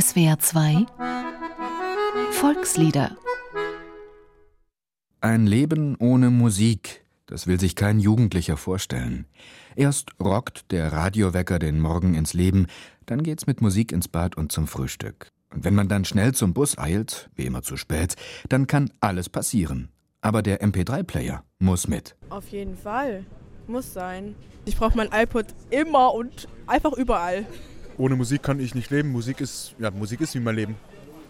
SWR 2 Volkslieder Ein Leben ohne Musik, das will sich kein Jugendlicher vorstellen. Erst rockt der Radiowecker den Morgen ins Leben, dann geht's mit Musik ins Bad und zum Frühstück. Und wenn man dann schnell zum Bus eilt, wie immer zu spät, dann kann alles passieren. Aber der MP3-Player muss mit. Auf jeden Fall. Muss sein. Ich brauche mein iPod immer und einfach überall. Ohne Musik kann ich nicht leben. Musik ist, ja, Musik ist wie mein Leben.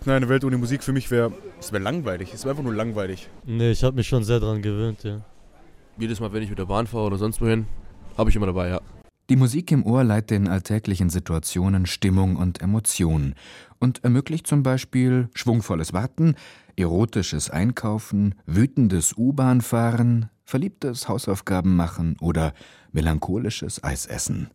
Nein, eine Welt ohne Musik für mich wäre, es wäre langweilig. Es wäre einfach nur langweilig. Nee, ich habe mich schon sehr daran gewöhnt, ja. Jedes Mal, wenn ich mit der Bahn fahre oder sonst wohin, habe ich immer dabei, ja. Die Musik im Ohr leiht den alltäglichen Situationen Stimmung und Emotion und ermöglicht zum Beispiel schwungvolles Warten, erotisches Einkaufen, wütendes U-Bahn-Fahren, verliebtes Hausaufgaben machen oder melancholisches Eisessen.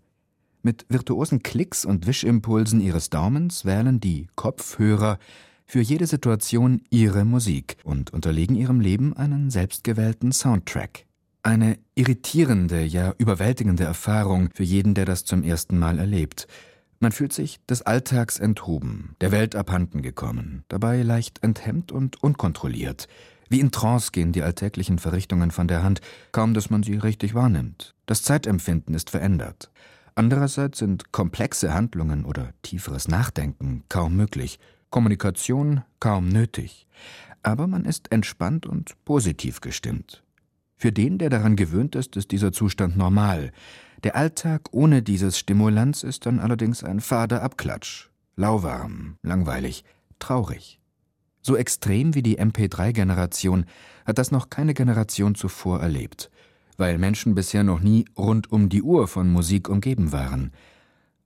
Mit virtuosen Klicks und Wischimpulsen ihres Daumens wählen die Kopfhörer für jede Situation ihre Musik und unterlegen ihrem Leben einen selbstgewählten Soundtrack. Eine irritierende, ja überwältigende Erfahrung für jeden, der das zum ersten Mal erlebt. Man fühlt sich des Alltags enthoben, der Welt abhanden gekommen, dabei leicht enthemmt und unkontrolliert. Wie in Trance gehen die alltäglichen Verrichtungen von der Hand, kaum dass man sie richtig wahrnimmt. Das Zeitempfinden ist verändert. Andererseits sind komplexe Handlungen oder tieferes Nachdenken kaum möglich, Kommunikation kaum nötig. Aber man ist entspannt und positiv gestimmt. Für den, der daran gewöhnt ist, ist dieser Zustand normal. Der Alltag ohne dieses Stimulanz ist dann allerdings ein fader Abklatsch. Lauwarm, langweilig, traurig. So extrem wie die MP3-Generation hat das noch keine Generation zuvor erlebt weil Menschen bisher noch nie rund um die Uhr von Musik umgeben waren.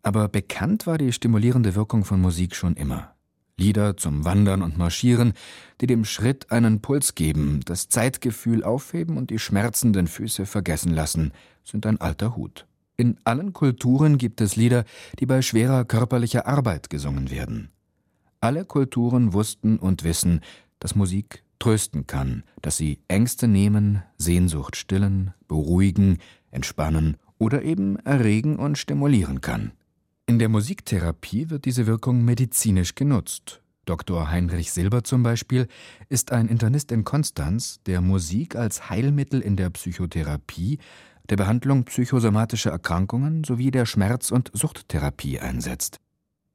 Aber bekannt war die stimulierende Wirkung von Musik schon immer. Lieder zum Wandern und Marschieren, die dem Schritt einen Puls geben, das Zeitgefühl aufheben und die schmerzenden Füße vergessen lassen, sind ein alter Hut. In allen Kulturen gibt es Lieder, die bei schwerer körperlicher Arbeit gesungen werden. Alle Kulturen wussten und wissen, dass Musik trösten kann, dass sie Ängste nehmen, Sehnsucht stillen, beruhigen, entspannen oder eben erregen und stimulieren kann. In der Musiktherapie wird diese Wirkung medizinisch genutzt. Dr. Heinrich Silber zum Beispiel ist ein Internist in Konstanz, der Musik als Heilmittel in der Psychotherapie, der Behandlung psychosomatischer Erkrankungen sowie der Schmerz- und Suchttherapie einsetzt.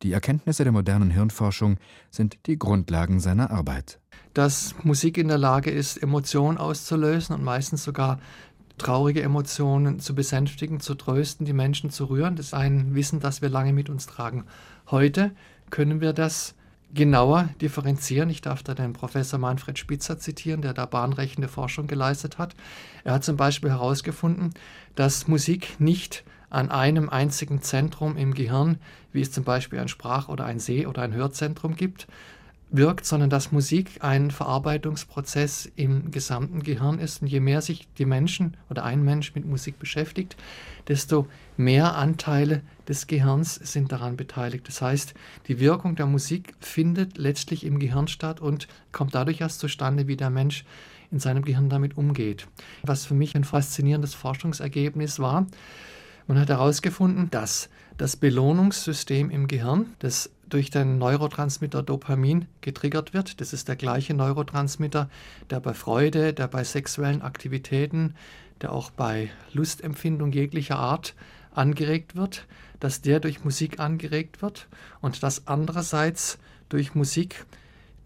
Die Erkenntnisse der modernen Hirnforschung sind die Grundlagen seiner Arbeit. Dass Musik in der Lage ist, Emotionen auszulösen und meistens sogar traurige Emotionen zu besänftigen, zu trösten, die Menschen zu rühren, das ist ein Wissen, das wir lange mit uns tragen. Heute können wir das genauer differenzieren. Ich darf da den Professor Manfred Spitzer zitieren, der da bahnbrechende Forschung geleistet hat. Er hat zum Beispiel herausgefunden, dass Musik nicht an einem einzigen Zentrum im Gehirn, wie es zum Beispiel ein Sprach- oder ein Seh- oder ein Hörzentrum gibt, wirkt, sondern dass Musik ein Verarbeitungsprozess im gesamten Gehirn ist. Und je mehr sich die Menschen oder ein Mensch mit Musik beschäftigt, desto mehr Anteile des Gehirns sind daran beteiligt. Das heißt, die Wirkung der Musik findet letztlich im Gehirn statt und kommt dadurch erst zustande, wie der Mensch in seinem Gehirn damit umgeht. Was für mich ein faszinierendes Forschungsergebnis war, man hat herausgefunden, dass das Belohnungssystem im Gehirn, das durch den Neurotransmitter Dopamin getriggert wird, das ist der gleiche Neurotransmitter, der bei Freude, der bei sexuellen Aktivitäten, der auch bei Lustempfindung jeglicher Art angeregt wird, dass der durch Musik angeregt wird und dass andererseits durch Musik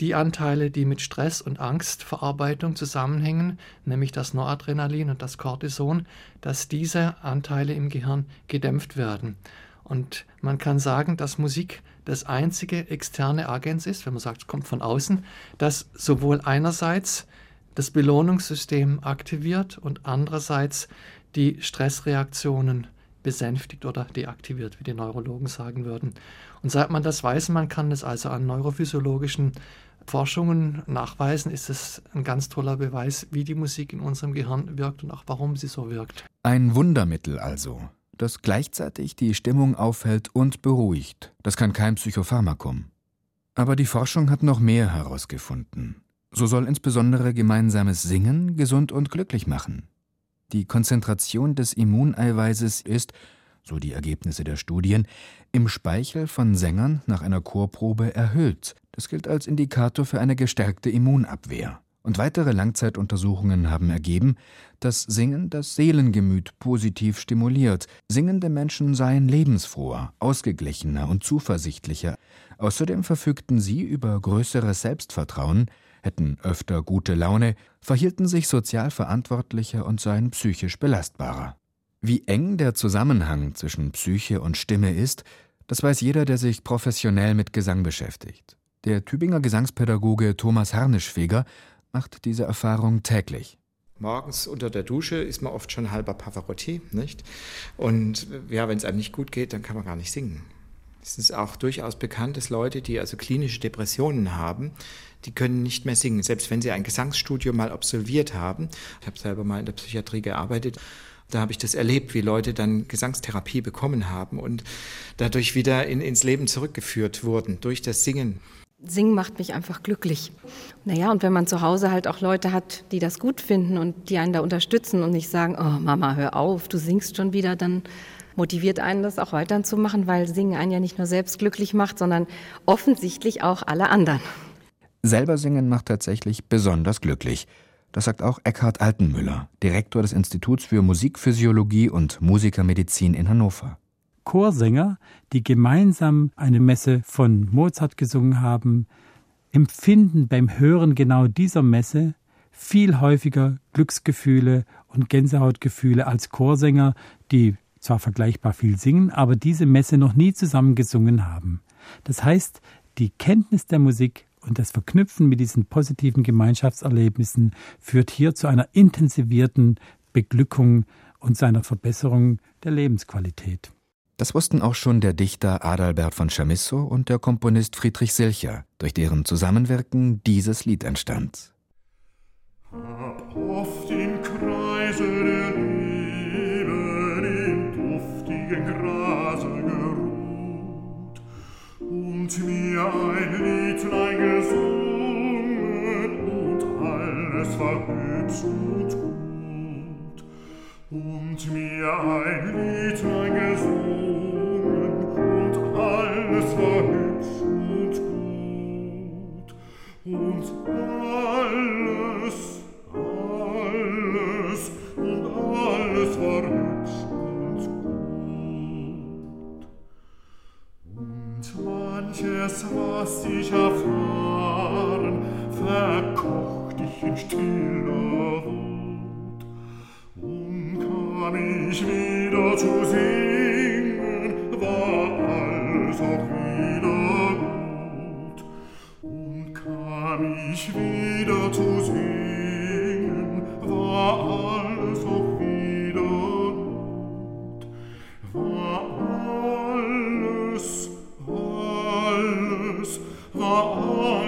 die Anteile, die mit Stress und Angstverarbeitung zusammenhängen, nämlich das Noradrenalin und das Cortison, dass diese Anteile im Gehirn gedämpft werden. Und man kann sagen, dass Musik das einzige externe Agens ist, wenn man sagt, es kommt von außen, das sowohl einerseits das Belohnungssystem aktiviert und andererseits die Stressreaktionen besänftigt oder deaktiviert, wie die Neurologen sagen würden. Und seit man das weiß, man kann es also an neurophysiologischen Forschungen nachweisen, ist es ein ganz toller Beweis, wie die Musik in unserem Gehirn wirkt und auch warum sie so wirkt. Ein Wundermittel also, das gleichzeitig die Stimmung aufhält und beruhigt. Das kann kein Psychopharmakum. Aber die Forschung hat noch mehr herausgefunden. So soll insbesondere gemeinsames Singen gesund und glücklich machen. Die Konzentration des Immuneiweißes ist, so die Ergebnisse der Studien, im Speichel von Sängern nach einer Chorprobe erhöht. Das gilt als Indikator für eine gestärkte Immunabwehr. Und weitere Langzeituntersuchungen haben ergeben, dass Singen das Seelengemüt positiv stimuliert. Singende Menschen seien lebensfroher, ausgeglichener und zuversichtlicher. Außerdem verfügten sie über größeres Selbstvertrauen, hätten öfter gute Laune, verhielten sich sozial verantwortlicher und seien psychisch belastbarer. Wie eng der Zusammenhang zwischen Psyche und Stimme ist, das weiß jeder, der sich professionell mit Gesang beschäftigt. Der Tübinger Gesangspädagoge Thomas Harnischfeger macht diese Erfahrung täglich. Morgens unter der Dusche ist man oft schon halber Pavarotti, nicht? Und ja, wenn es einem nicht gut geht, dann kann man gar nicht singen. Es ist auch durchaus bekannt, dass Leute, die also klinische Depressionen haben, die können nicht mehr singen, selbst wenn sie ein Gesangsstudium mal absolviert haben. Ich habe selber mal in der Psychiatrie gearbeitet. Da habe ich das erlebt, wie Leute dann Gesangstherapie bekommen haben und dadurch wieder in, ins Leben zurückgeführt wurden durch das Singen. Singen macht mich einfach glücklich. Naja, und wenn man zu Hause halt auch Leute hat, die das gut finden und die einen da unterstützen und nicht sagen, oh Mama, hör auf, du singst schon wieder, dann motiviert einen das auch weiterzumachen, weil Singen einen ja nicht nur selbst glücklich macht, sondern offensichtlich auch alle anderen. Selber singen macht tatsächlich besonders glücklich. Das sagt auch Eckhard Altenmüller, Direktor des Instituts für Musikphysiologie und Musikermedizin in Hannover. Chorsänger, die gemeinsam eine Messe von Mozart gesungen haben, empfinden beim Hören genau dieser Messe viel häufiger Glücksgefühle und Gänsehautgefühle als Chorsänger, die zwar vergleichbar viel singen, aber diese Messe noch nie zusammen gesungen haben. Das heißt, die Kenntnis der Musik und das Verknüpfen mit diesen positiven Gemeinschaftserlebnissen führt hier zu einer intensivierten Beglückung und zu einer Verbesserung der Lebensqualität. Das wussten auch schon der Dichter Adalbert von Chamisso und der Komponist Friedrich Silcher, durch deren Zusammenwirken dieses Lied entstand. Hab oft im Kreise der Liebe im duftigen Grase geruht und mir ein Liedlein gesungen und alles war hübsch und gut und mir ein Liedlein manches, was ich erfahren, verkocht ich in stiller Wut und kam ich wieder zu singen, war alles auch mich wieder zu singen,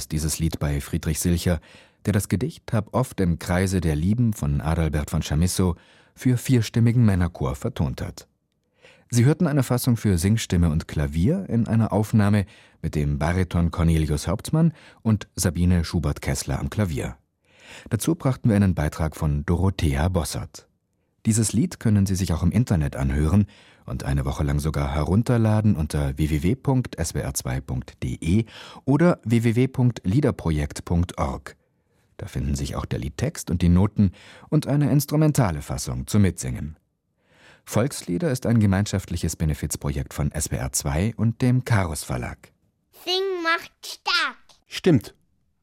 heißt dieses Lied bei Friedrich Silcher, der das Gedicht Hab oft im Kreise der Lieben von Adalbert von Chamisso für vierstimmigen Männerchor vertont hat. Sie hörten eine Fassung für Singstimme und Klavier in einer Aufnahme mit dem Bariton Cornelius Hauptmann und Sabine Schubert-Kessler am Klavier. Dazu brachten wir einen Beitrag von Dorothea Bossert. Dieses Lied können Sie sich auch im Internet anhören und eine Woche lang sogar herunterladen unter www.swr2.de oder www.liederprojekt.org. Da finden sich auch der Liedtext und die Noten und eine instrumentale Fassung zum Mitsingen. Volkslieder ist ein gemeinschaftliches Benefizprojekt von SWR2 und dem Karus Verlag. Sing macht stark. Stimmt.